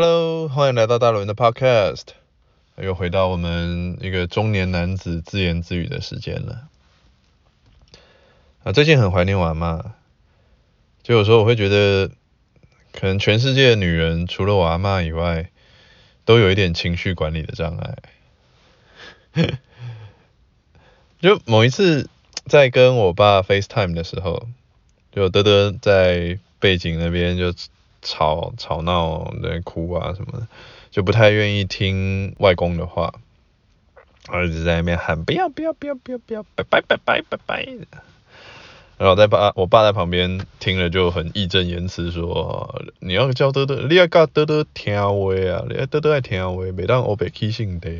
Hello，欢迎来到大伦的 Podcast，又回到我们一个中年男子自言自语的时间了。啊，最近很怀念我阿嬷，就有时候我会觉得，可能全世界的女人除了我阿嬷以外，都有一点情绪管理的障碍。就某一次在跟我爸 FaceTime 的时候，就德德在背景那边就吵吵闹在哭啊什么的，就不太愿意听外公的话，儿子在那边喊不要不要不要不要不要，拜拜拜拜拜拜。然后在爸，我爸在旁边听了就很义正言辞说：“你要教德德，你要教德德听话啊，你要德德爱听话，每当我被气性的，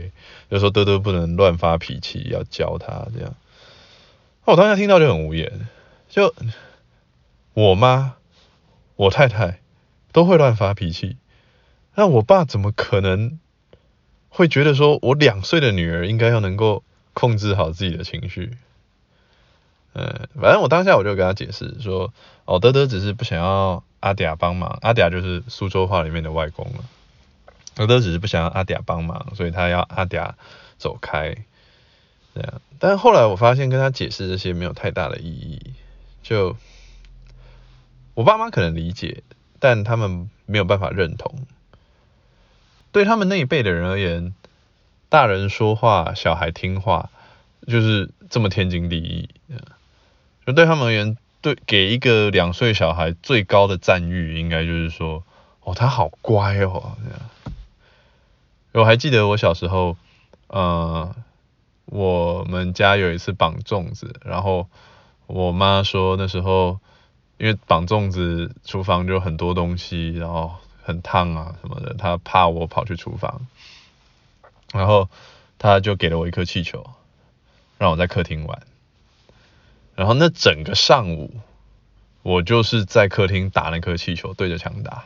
就说德德不能乱发脾气，要教他这样。”我当时听到就很无言，就我妈、我太太都会乱发脾气，那我爸怎么可能会觉得说我两岁的女儿应该要能够控制好自己的情绪？嗯，反正我当下我就跟他解释说，哦，德德只是不想要阿嗲帮忙，阿嗲就是苏州话里面的外公了。德德只是不想要阿嗲帮忙，所以他要阿嗲走开，这样。但后来我发现跟他解释这些没有太大的意义，就我爸妈可能理解，但他们没有办法认同。对他们那一辈的人而言，大人说话，小孩听话，就是这么天经地义。就对他们而言，对给一个两岁小孩最高的赞誉，应该就是说，哦，他好乖哦，我还记得我小时候，呃，我们家有一次绑粽子，然后我妈说那时候，因为绑粽子，厨房就很多东西，然后很烫啊什么的，他怕我跑去厨房，然后他就给了我一颗气球，让我在客厅玩。然后那整个上午，我就是在客厅打那颗气球，对着墙打，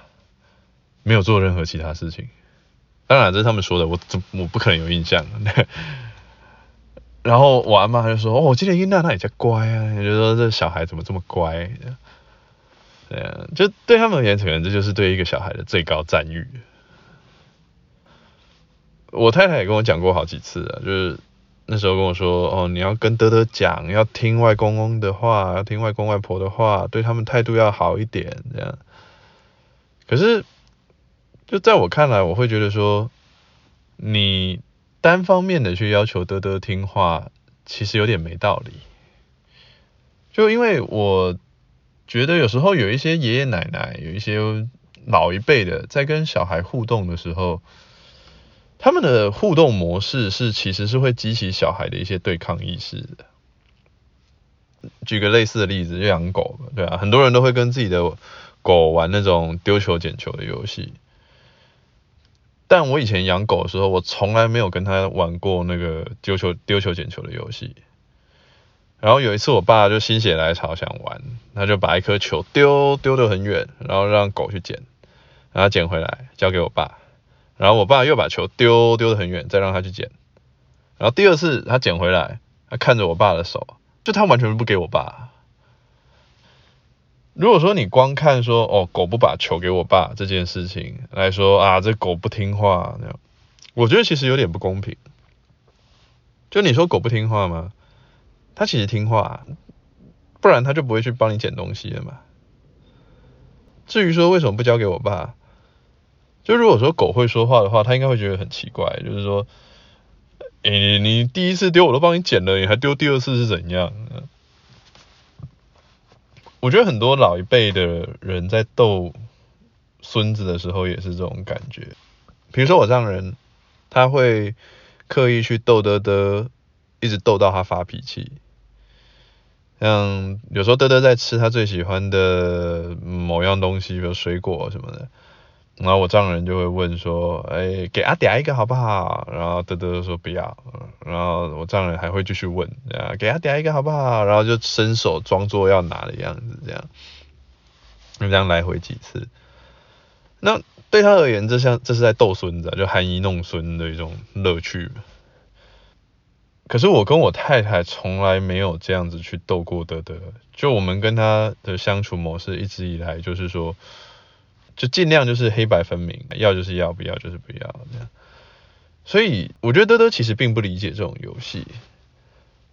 没有做任何其他事情。当然这是他们说的，我怎我不可能有印象。然后我阿妈就说：“哦，我记得英娜她也叫乖啊。”就说这小孩怎么这么乖？对啊，就对他们而言，可能这就是对一个小孩的最高赞誉。我太太也跟我讲过好几次啊，就是。那时候跟我说，哦，你要跟德德讲，要听外公公的话，要听外公外婆的话，对他们态度要好一点，这样。可是，就在我看来，我会觉得说，你单方面的去要求德德听话，其实有点没道理。就因为我觉得有时候有一些爷爷奶奶，有一些老一辈的，在跟小孩互动的时候。他们的互动模式是，其实是会激起小孩的一些对抗意识的。举个类似的例子，就养狗，对啊，很多人都会跟自己的狗玩那种丢球捡球的游戏。但我以前养狗的时候，我从来没有跟他玩过那个丢球丢球捡球的游戏。然后有一次，我爸就心血来潮想玩，他就把一颗球丢丢得很远，然后让狗去捡，然后捡回来交给我爸。然后我爸又把球丢丢得很远，再让他去捡。然后第二次他捡回来，他看着我爸的手，就他完全不给我爸。如果说你光看说哦，狗不把球给我爸这件事情来说啊，这狗不听话那样，我觉得其实有点不公平。就你说狗不听话吗？他其实听话，不然他就不会去帮你捡东西了嘛。至于说为什么不交给我爸？就如果说狗会说话的话，它应该会觉得很奇怪，就是说，诶，你第一次丢我都帮你捡了，你还丢第二次是怎样？我觉得很多老一辈的人在逗孙子的时候也是这种感觉。比如说我丈人，他会刻意去逗德德，一直逗到他发脾气。像有时候德德在吃他最喜欢的某样东西，比如水果什么的。然后我丈人就会问说：“哎，给阿嗲一个好不好？”然后德德说不要。然后我丈人还会继续问：“啊，给阿嗲一个好不好？”然后就伸手装作要拿的样子，这样，就这样来回几次。那对他而言，这像这是在逗孙子，就含飴弄孙的一种乐趣。可是我跟我太太从来没有这样子去逗过德德，就我们跟他的相处模式一直以来就是说。就尽量就是黑白分明，要就是要，不要就是不要这样。所以我觉得德德其实并不理解这种游戏，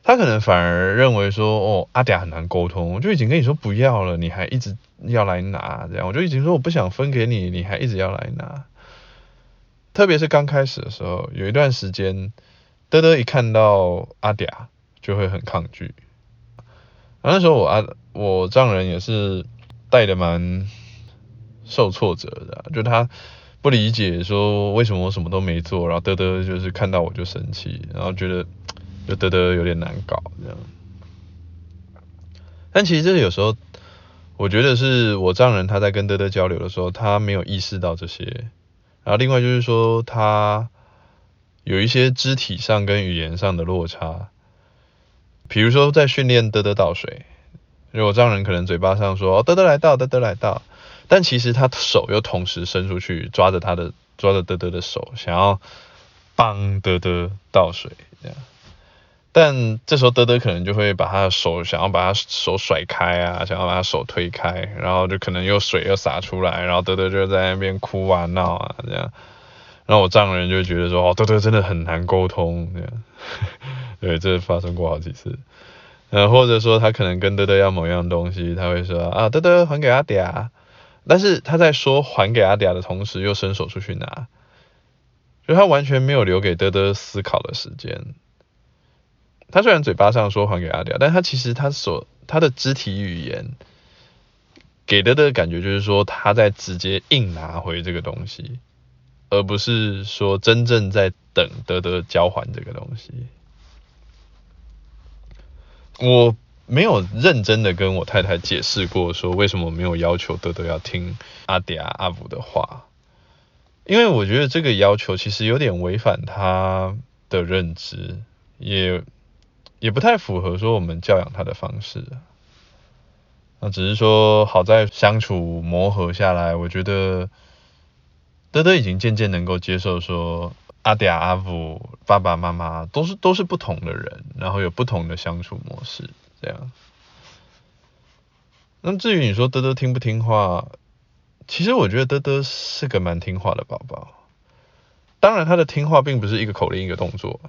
他可能反而认为说，哦，阿嗲很难沟通，我就已经跟你说不要了，你还一直要来拿，这样我就已经说我不想分给你，你还一直要来拿。特别是刚开始的时候，有一段时间，德德一看到阿嗲就会很抗拒。然后那时候我阿我丈人也是带的蛮受挫折的，就他。不理解说为什么我什么都没做，然后德德就是看到我就生气，然后觉得就德德有点难搞这样。但其实这有时候我觉得是我丈人他在跟德德交流的时候，他没有意识到这些。然后另外就是说他有一些肢体上跟语言上的落差，比如说在训练得得倒水，因为我丈人可能嘴巴上说得得来倒，得得来倒。但其实他手又同时伸出去，抓着他的抓着得得的手，想要帮得得倒水这样。但这时候德德可能就会把他的手想要把他手甩开啊，想要把他手推开，然后就可能又水又洒出来，然后德德就在那边哭啊闹啊这样。然后我丈人就觉得说，哦，德德真的很难沟通这样。对，这发生过好几次。嗯，或者说他可能跟德德要某样东西，他会说啊，德德还给阿嗲。但是他在说还给阿嗲的同时，又伸手出去拿，就他完全没有留给德德思考的时间。他虽然嘴巴上说还给阿嗲，但他其实他所他的肢体语言给德德的感觉就是说他在直接硬拿回这个东西，而不是说真正在等德德交还这个东西。我。没有认真的跟我太太解释过，说为什么没有要求德德要听阿嗲阿五的话，因为我觉得这个要求其实有点违反他的认知，也也不太符合说我们教养他的方式。那只是说好在相处磨合下来，我觉得德德已经渐渐能够接受说阿嗲阿父爸爸妈妈都是都是不同的人，然后有不同的相处模式。这样，那至于你说德德听不听话，其实我觉得德德是个蛮听话的宝宝。当然，他的听话并不是一个口令一个动作，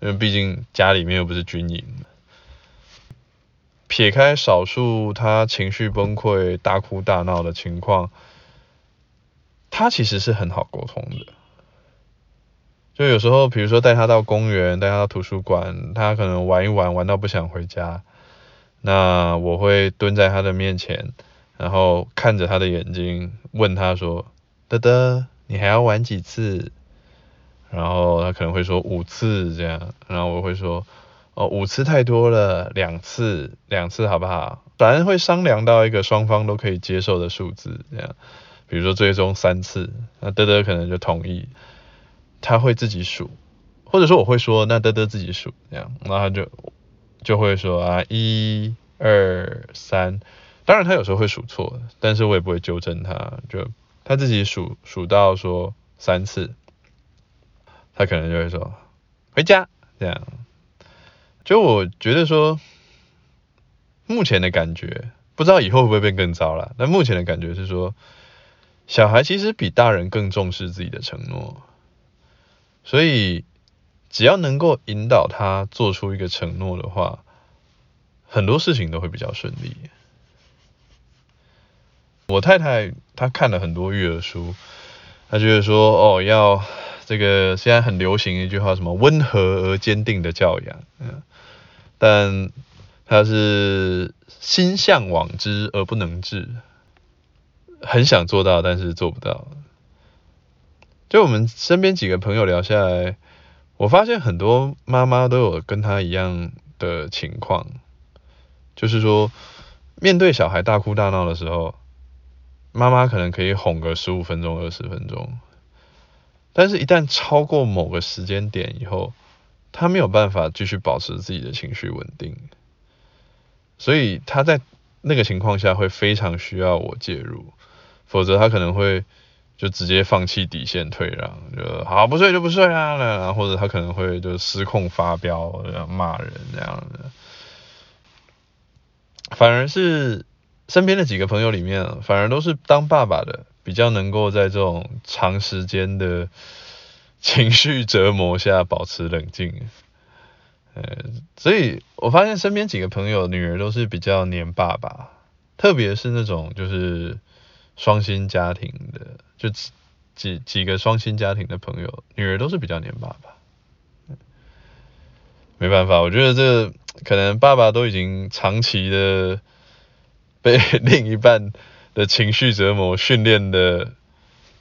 因为毕竟家里面又不是军营。撇开少数他情绪崩溃、大哭大闹的情况，他其实是很好沟通的。就有时候，比如说带他到公园，带他到图书馆，他可能玩一玩，玩到不想回家。那我会蹲在他的面前，然后看着他的眼睛，问他说：“德德，你还要玩几次？”然后他可能会说五次这样，然后我会说：“哦，五次太多了，两次，两次好不好？”反正会商量到一个双方都可以接受的数字这样，比如说最终三次，那德德可能就同意，他会自己数，或者说我会说：“那德德自己数。”这样，然后他就。就会说啊，一、二、三，当然他有时候会数错，但是我也不会纠正他，就他自己数数到说三次，他可能就会说回家这样。就我觉得说，目前的感觉，不知道以后会不会变更糟了，但目前的感觉是说，小孩其实比大人更重视自己的承诺，所以。只要能够引导他做出一个承诺的话，很多事情都会比较顺利。我太太她看了很多育儿书，她觉得说哦，要这个现在很流行一句话，什么温和而坚定的教养，嗯，但她是心向往之而不能至，很想做到，但是做不到。就我们身边几个朋友聊下来。我发现很多妈妈都有跟她一样的情况，就是说，面对小孩大哭大闹的时候，妈妈可能可以哄个十五分钟、二十分钟，但是一旦超过某个时间点以后，她没有办法继续保持自己的情绪稳定，所以她在那个情况下会非常需要我介入，否则他可能会。就直接放弃底线退让，就好不睡就不睡啊，然后或者他可能会就失控发飙，骂人这样的。反而是身边的几个朋友里面，反而都是当爸爸的，比较能够在这种长时间的情绪折磨下保持冷静。呃，所以我发现身边几个朋友女儿都是比较黏爸爸，特别是那种就是双薪家庭的，就几几几个双薪家庭的朋友，女儿都是比较黏爸爸。没办法，我觉得这可能爸爸都已经长期的被 另一半的情绪折磨训练的，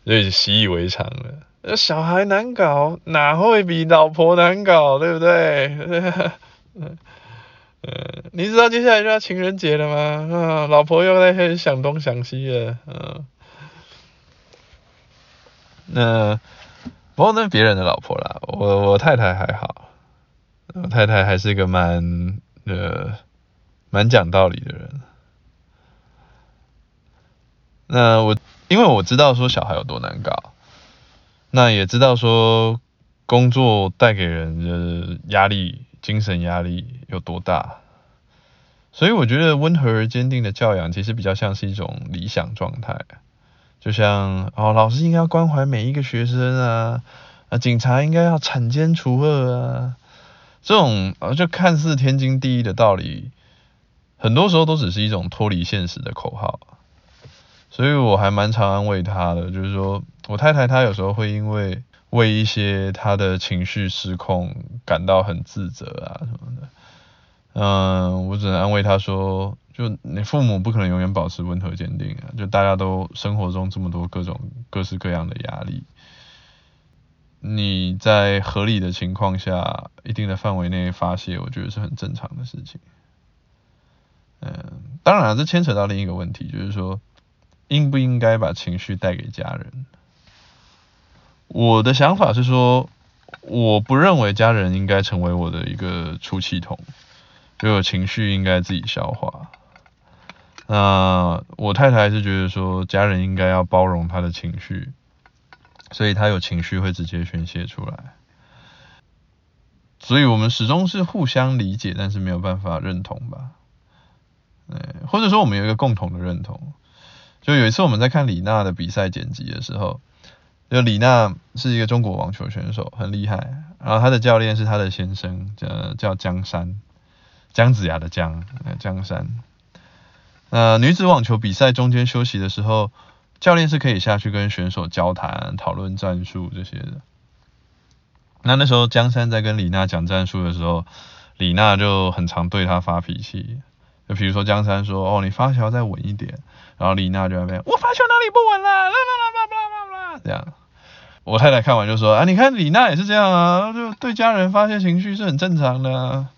就已经习以为常了。那小孩难搞，哪会比老婆难搞，对不对？嗯，你知道接下来就要情人节了吗？啊，老婆又在想东想西了。嗯，那不过那别人的老婆啦，我我太太还好。我太太还是一个蛮呃蛮讲道理的人。那我因为我知道说小孩有多难搞，那也知道说工作带给人的压力、精神压力有多大，所以我觉得温和而坚定的教养其实比较像是一种理想状态。就像哦，老师应该要关怀每一个学生啊，啊，警察应该要铲奸除恶啊。这种呃，就看似天经地义的道理，很多时候都只是一种脱离现实的口号。所以我还蛮常安慰他的，就是说我太太她有时候会因为为一些他的情绪失控感到很自责啊什么的。嗯，我只能安慰他说，就你父母不可能永远保持温和坚定啊，就大家都生活中这么多各种各式各样的压力。你在合理的情况下，一定的范围内发泄，我觉得是很正常的事情。嗯，当然，这牵扯到另一个问题，就是说，应不应该把情绪带给家人？我的想法是说，我不认为家人应该成为我的一个出气筒，就有情绪应该自己消化。那我太太是觉得说，家人应该要包容他的情绪。所以他有情绪会直接宣泄出来，所以我们始终是互相理解，但是没有办法认同吧？或者说我们有一个共同的认同。就有一次我们在看李娜的比赛剪辑的时候，就李娜是一个中国网球选手，很厉害，然后她的教练是她的先生，叫叫江山，姜子牙的姜，江山。呃，女子网球比赛中间休息的时候。教练是可以下去跟选手交谈、讨论战术这些的。那那时候江山在跟李娜讲战术的时候，李娜就很常对他发脾气。就比如说江山说：“哦，你发球再稳一点。”然后李娜就在那边：“我发球哪里不稳了？”啦啦啦啦啦啦，我太太看完就说：“啊，你看李娜也是这样啊，就对家人发泄情绪是很正常的啊。”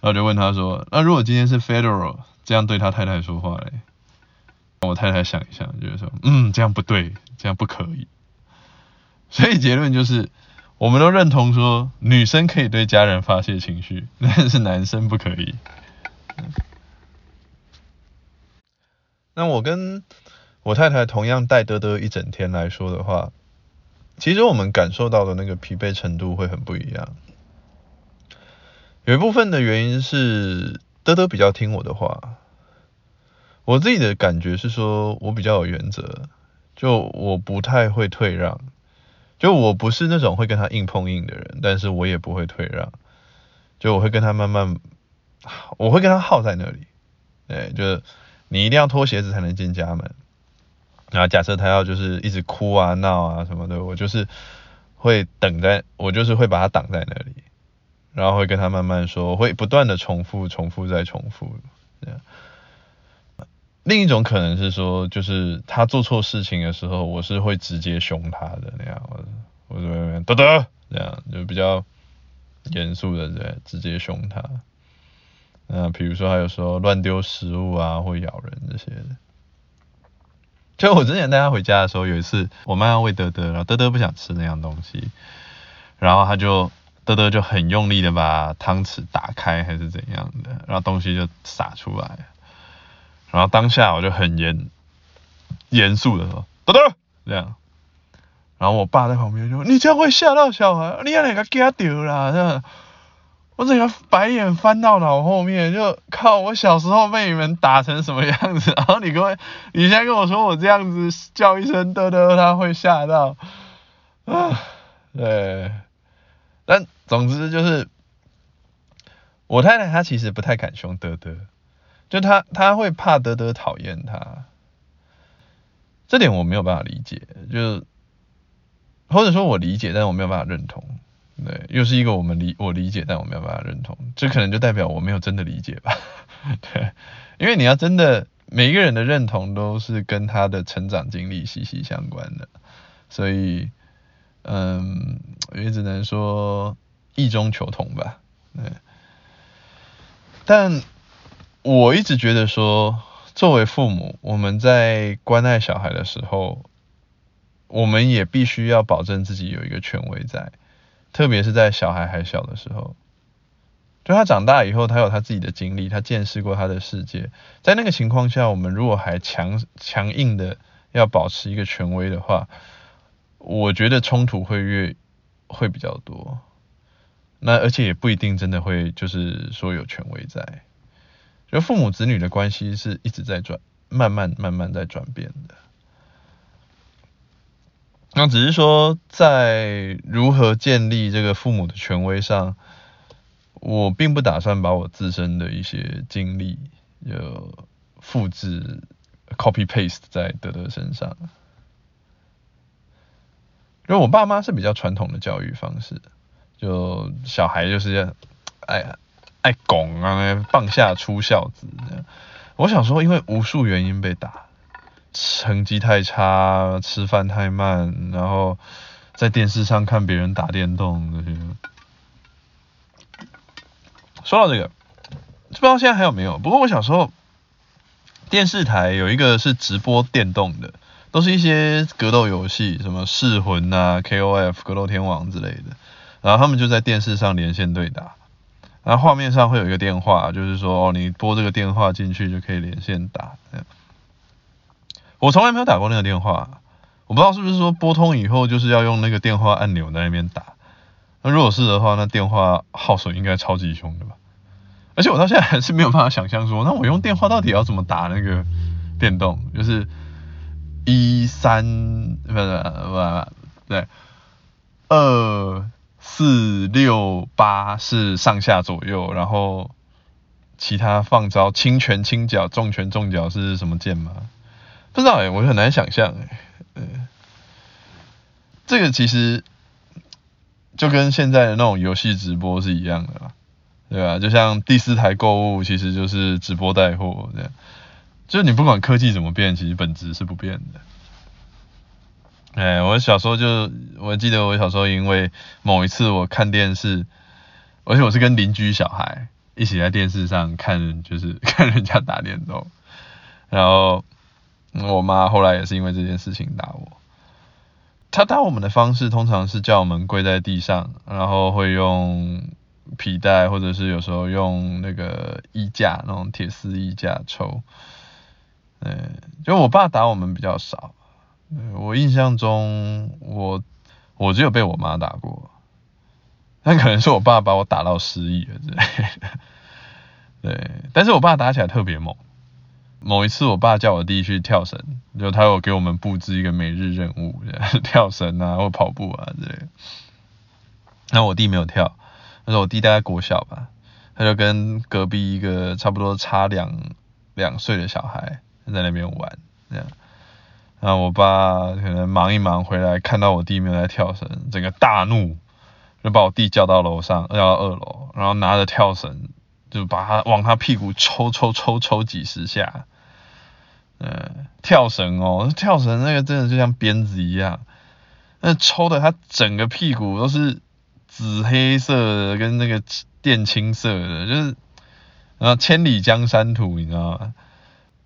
然后就问他说：“那如果今天是 Federal 这样对他太太说话嘞？”我太太想一想，就是说，嗯，这样不对，这样不可以。所以结论就是，我们都认同说，女生可以对家人发泄情绪，但是男生不可以。那我跟我太太同样带德德一整天来说的话，其实我们感受到的那个疲惫程度会很不一样。有一部分的原因是德德比较听我的话。我自己的感觉是说，我比较有原则，就我不太会退让，就我不是那种会跟他硬碰硬的人，但是我也不会退让，就我会跟他慢慢，我会跟他耗在那里，对，就是你一定要脱鞋子才能进家门，然后假设他要就是一直哭啊闹啊什么的，我就是会等在，我就是会把他挡在那里，然后会跟他慢慢说，会不断的重复、重复再重复，这样。另一种可能是说，就是他做错事情的时候，我是会直接凶他的那样，我我这边德德这样就 比较严肃的对，直接凶他。那比如说还有时候乱丢食物啊，或咬人这些的。就我之前带他回家的时候，有一次我妈要喂德德，然后德德不想吃那样东西，然后他就德德就很用力的把汤匙打开还是怎样的，然后东西就洒出来。然后当下我就很严严肃的说：“德德，这样。”然后我爸在旁边就说：“你这样会吓到小孩，你让那个给他丢了。”这样，我整个白眼翻到脑后面，就靠我小时候被你们打成什么样子，然后你跟我，你现在跟我说我这样子叫一声嘚嘚，他会吓到，啊，对，但总之就是，我太太她其实不太敢凶嘚嘚，就她她会怕嘚嘚讨厌她，这点我没有办法理解，就是或者说我理解，但是我没有办法认同。对，又是一个我们理我理解，但我没有办法认同，这可能就代表我没有真的理解吧。对，因为你要真的每一个人的认同都是跟他的成长经历息息相关的，所以，嗯，也只能说异中求同吧。对，但我一直觉得说，作为父母，我们在关爱小孩的时候，我们也必须要保证自己有一个权威在。特别是在小孩还小的时候，就他长大以后，他有他自己的经历，他见识过他的世界，在那个情况下，我们如果还强强硬的要保持一个权威的话，我觉得冲突会越会比较多。那而且也不一定真的会就是说有权威在，就父母子女的关系是一直在转，慢慢慢慢在转变的。那只是说，在如何建立这个父母的权威上，我并不打算把我自身的一些经历就复制 copy paste 在德德身上。因为我爸妈是比较传统的教育方式，就小孩就是要爱爱拱啊，棒下出孝子这样。我小时候因为无数原因被打。成绩太差，吃饭太慢，然后在电视上看别人打电动这些。说到这个，不知道现在还有没有？不过我小时候电视台有一个是直播电动的，都是一些格斗游戏，什么噬魂啊、KOF、格斗天王之类的。然后他们就在电视上连线对打，然后画面上会有一个电话，就是说哦，你拨这个电话进去就可以连线打。我从来没有打过那个电话，我不知道是不是说拨通以后就是要用那个电话按钮在那边打。那如果是的话，那电话耗损应该超级凶的吧？而且我到现在还是没有办法想象说，那我用电话到底要怎么打那个电动？就是一三不是不不对，二四六八是上下左右，然后其他放招轻拳轻脚重拳重脚是什么键吗？不知道哎，我就很难想象哎，嗯，这个其实就跟现在的那种游戏直播是一样的，对吧？就像第四台购物其实就是直播带货这样，就是你不管科技怎么变，其实本质是不变的。哎，我小时候就我记得我小时候因为某一次我看电视，而且我是跟邻居小孩一起在电视上看，就是 看人家打电动，然后。我妈后来也是因为这件事情打我。她打我们的方式通常是叫我们跪在地上，然后会用皮带或者是有时候用那个衣架，那种铁丝衣架抽。嗯，就我爸打我们比较少。我印象中我我只有被我妈打过，但可能是我爸把我打到失忆了之类的。对，但是我爸打起来特别猛。某一次，我爸叫我弟去跳绳，就他有给我们布置一个每日任务，跳绳啊或跑步啊之类的。那我弟没有跳，那时候我弟大概国小吧，他就跟隔壁一个差不多差两两岁的小孩在那边玩，这样。然后我爸可能忙一忙回来，看到我弟没有在跳绳，整个大怒，就把我弟叫到楼上，叫到二楼，然后拿着跳绳。就把他往他屁股抽抽抽抽几十下，嗯，跳绳哦，跳绳那个真的就像鞭子一样，那抽的他整个屁股都是紫黑色的跟那个靛青色的，就是然后千里江山图，你知道吗？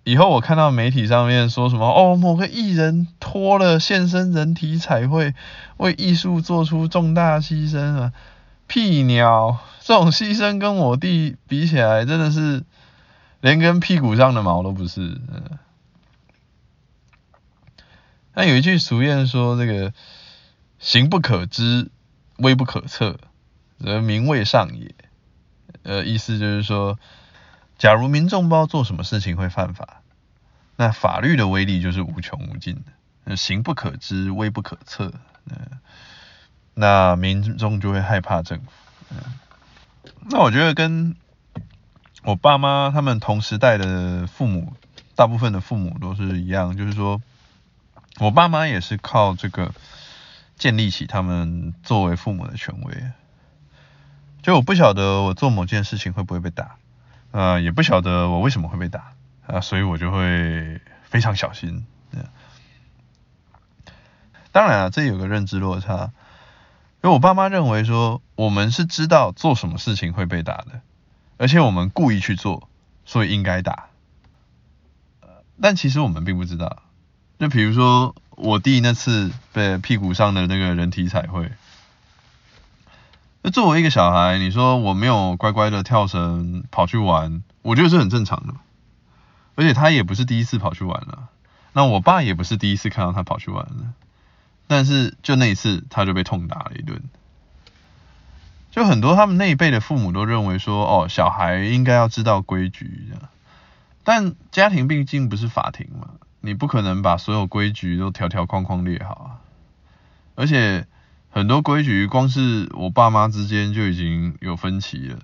以后我看到媒体上面说什么哦，某个艺人脱了现身人体彩绘，为艺术做出重大牺牲啊。屁鸟，这种牺牲跟我弟比起来，真的是连根屁股上的毛都不是。那有一句俗谚说：“这个行不可知，威不可测，则名位上也。”呃，意思就是说，假如民众不知道做什么事情会犯法，那法律的威力就是无穷无尽的，刑不可知，威不可测，嗯，那民众就会害怕政府。嗯，那我觉得跟我爸妈他们同时代的父母，大部分的父母都是一样，就是说我爸妈也是靠这个建立起他们作为父母的权威。就我不晓得我做某件事情会不会被打，呃，也不晓得我为什么会被打，啊，所以我就会非常小心。当然啊，这有个认知落差，因为我爸妈认为说我们是知道做什么事情会被打的，而且我们故意去做，所以应该打。但其实我们并不知道，就比如说我弟那次被屁股上的那个人体彩绘。那作为一个小孩，你说我没有乖乖的跳绳跑去玩，我觉得是很正常的。而且他也不是第一次跑去玩了，那我爸也不是第一次看到他跑去玩了。但是就那一次，他就被痛打了一顿。就很多他们那一辈的父母都认为说，哦，小孩应该要知道规矩这样。但家庭毕竟不是法庭嘛，你不可能把所有规矩都条条框框列好啊。而且。很多规矩，光是我爸妈之间就已经有分歧了，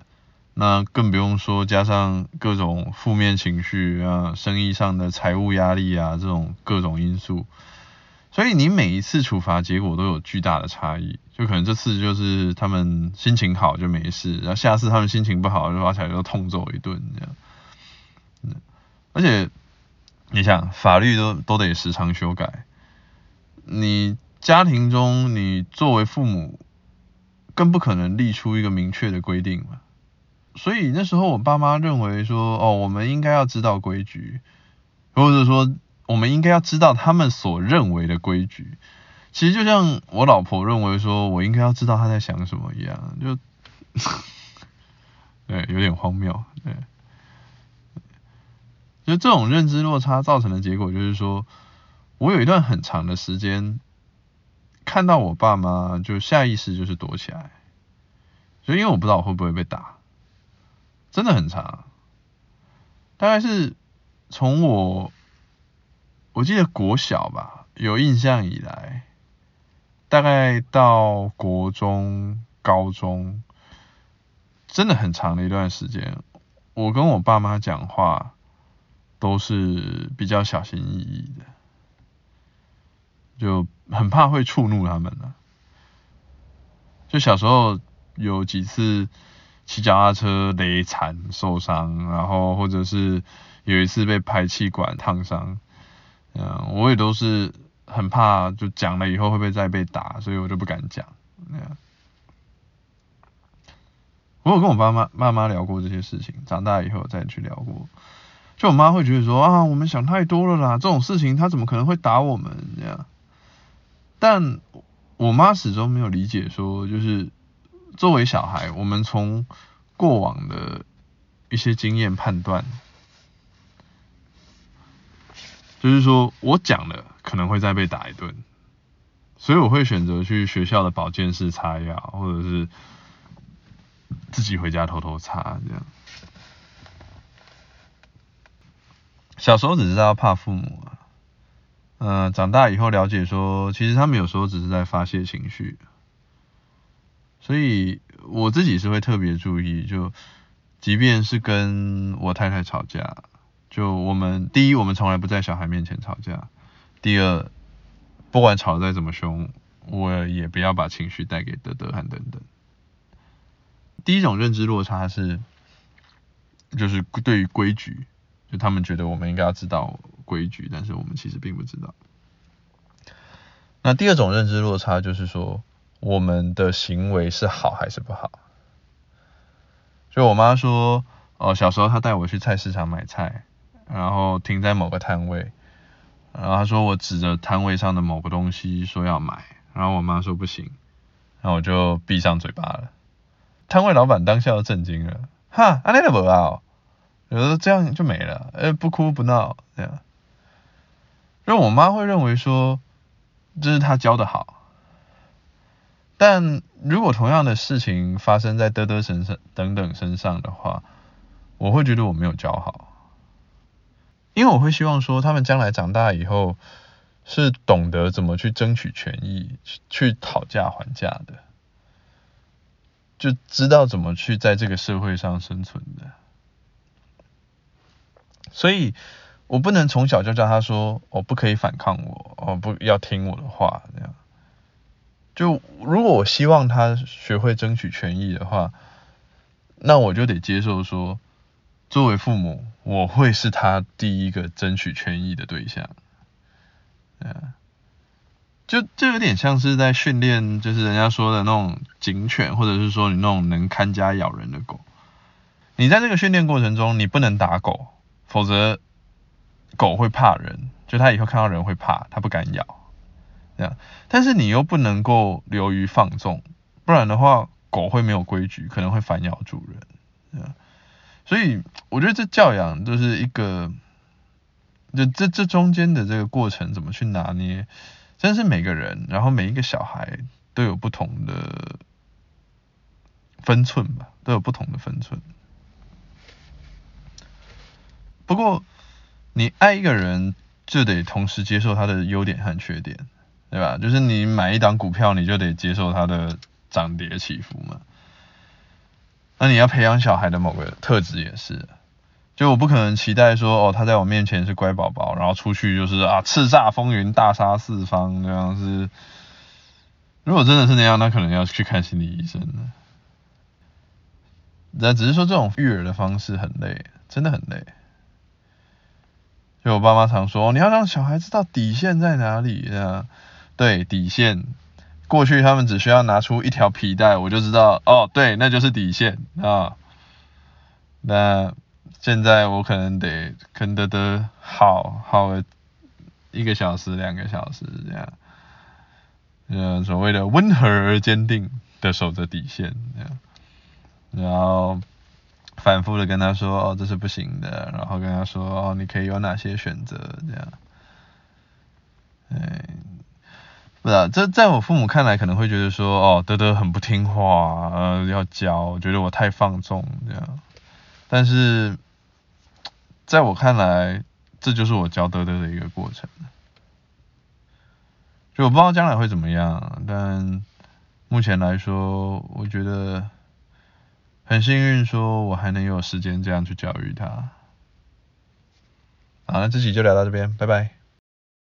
那更不用说加上各种负面情绪啊，生意上的财务压力啊，这种各种因素，所以你每一次处罚结果都有巨大的差异，就可能这次就是他们心情好就没事，然后下次他们心情不好就抓起来就痛揍一顿这样，而且你想法律都都得时常修改，你。家庭中，你作为父母，更不可能立出一个明确的规定嘛。所以那时候我爸妈认为说，哦，我们应该要知道规矩，或者说我们应该要知道他们所认为的规矩。其实就像我老婆认为说我应该要知道她在想什么一样，就，对，有点荒谬，对。就这种认知落差造成的结果就是说，我有一段很长的时间。看到我爸妈，就下意识就是躲起来，就因为我不知道我会不会被打，真的很长，大概是从我我记得国小吧，有印象以来，大概到国中、高中，真的很长的一段时间，我跟我爸妈讲话都是比较小心翼翼的。就很怕会触怒他们了。就小时候有几次骑脚踏车雷残受伤，然后或者是有一次被排气管烫伤，嗯，我也都是很怕，就讲了以后会不会再被打，所以我就不敢讲。那样，我有跟我爸妈妈妈聊过这些事情，长大以后再去聊过。就我妈会觉得说啊，我们想太多了啦，这种事情他怎么可能会打我们这样？但我妈始终没有理解，说就是作为小孩，我们从过往的一些经验判断，就是说我讲了可能会再被打一顿，所以我会选择去学校的保健室擦药，或者是自己回家偷偷擦这样。小时候只知道怕父母啊。嗯、呃，长大以后了解说，其实他们有时候只是在发泄情绪，所以我自己是会特别注意，就即便是跟我太太吵架，就我们第一，我们从来不在小孩面前吵架；第二，不管吵再怎么凶，我也不要把情绪带给德德和等等。第一种认知落差是，就是对于规矩，就他们觉得我们应该要知道。规矩，但是我们其实并不知道。那第二种认知落差就是说，我们的行为是好还是不好？就我妈说，哦，小时候她带我去菜市场买菜，然后停在某个摊位，然后她说我指着摊位上的某个东西说要买，然后我妈说不行，然后我就闭上嘴巴了。摊位老板当下都震惊了，哈，安尼都无啊？有的这样就没了，呃，不哭不闹这样。因为我妈会认为说，这是她教的好，但如果同样的事情发生在德德身上等等身上的话，我会觉得我没有教好，因为我会希望说他们将来长大以后是懂得怎么去争取权益、去讨价还价的，就知道怎么去在这个社会上生存的。所以，我不能从小就叫他说：“哦，不可以反抗我，哦，不要听我的话。”这样。就如果我希望他学会争取权益的话，那我就得接受说，作为父母，我会是他第一个争取权益的对象。嗯，就就有点像是在训练，就是人家说的那种警犬，或者是说你那种能看家咬人的狗。你在这个训练过程中，你不能打狗。否则，狗会怕人，就它以后看到人会怕，它不敢咬，这样。但是你又不能够流于放纵，不然的话，狗会没有规矩，可能会反咬主人，这样。所以我觉得这教养就是一个，就这这中间的这个过程怎么去拿捏，真是每个人，然后每一个小孩都有不同的分寸吧，都有不同的分寸。不过，你爱一个人就得同时接受他的优点和缺点，对吧？就是你买一档股票，你就得接受它的涨跌起伏嘛。那你要培养小孩的某个特质也是，就我不可能期待说，哦，他在我面前是乖宝宝，然后出去就是啊叱咤风云，大杀四方这样是。如果真的是那样，那可能要去看心理医生了。那只是说这种育儿的方式很累，真的很累。就我爸妈常说，你要让小孩知道底线在哪里啊？对，底线。过去他们只需要拿出一条皮带，我就知道，哦，对，那就是底线啊。那现在我可能得跟德德耗耗个一个小时、两个小时这样，嗯，所谓的温和而坚定的守着底线这样，然后。反复的跟他说，哦，这是不行的，然后跟他说，哦，你可以有哪些选择，这样。哎，不知道，这在我父母看来可能会觉得说，哦，德德很不听话，呃，要教，觉得我太放纵这样。但是，在我看来，这就是我教德德的一个过程。就我不知道将来会怎么样，但目前来说，我觉得。很幸运，说我还能有时间这样去教育他。好，那这期就聊到这边，拜拜。